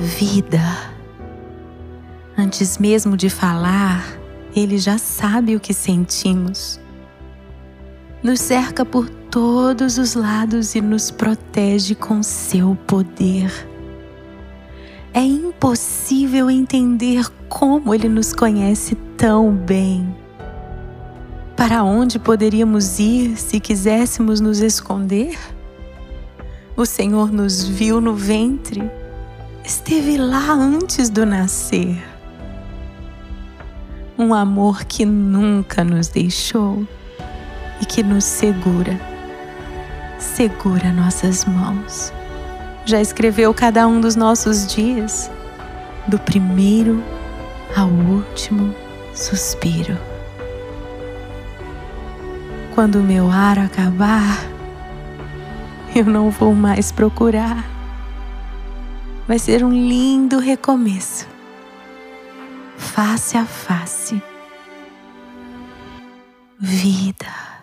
vida. Antes mesmo de falar, Ele já sabe o que sentimos. Nos cerca por todos os lados e nos protege com seu poder. É impossível entender como Ele nos conhece tão bem. Para onde poderíamos ir se quiséssemos nos esconder? O Senhor nos viu no ventre, esteve lá antes do nascer. Um amor que nunca nos deixou e que nos segura, segura nossas mãos. Já escreveu cada um dos nossos dias, do primeiro ao último suspiro. Quando o meu ar acabar, eu não vou mais procurar. Vai ser um lindo recomeço, face a face. Vida.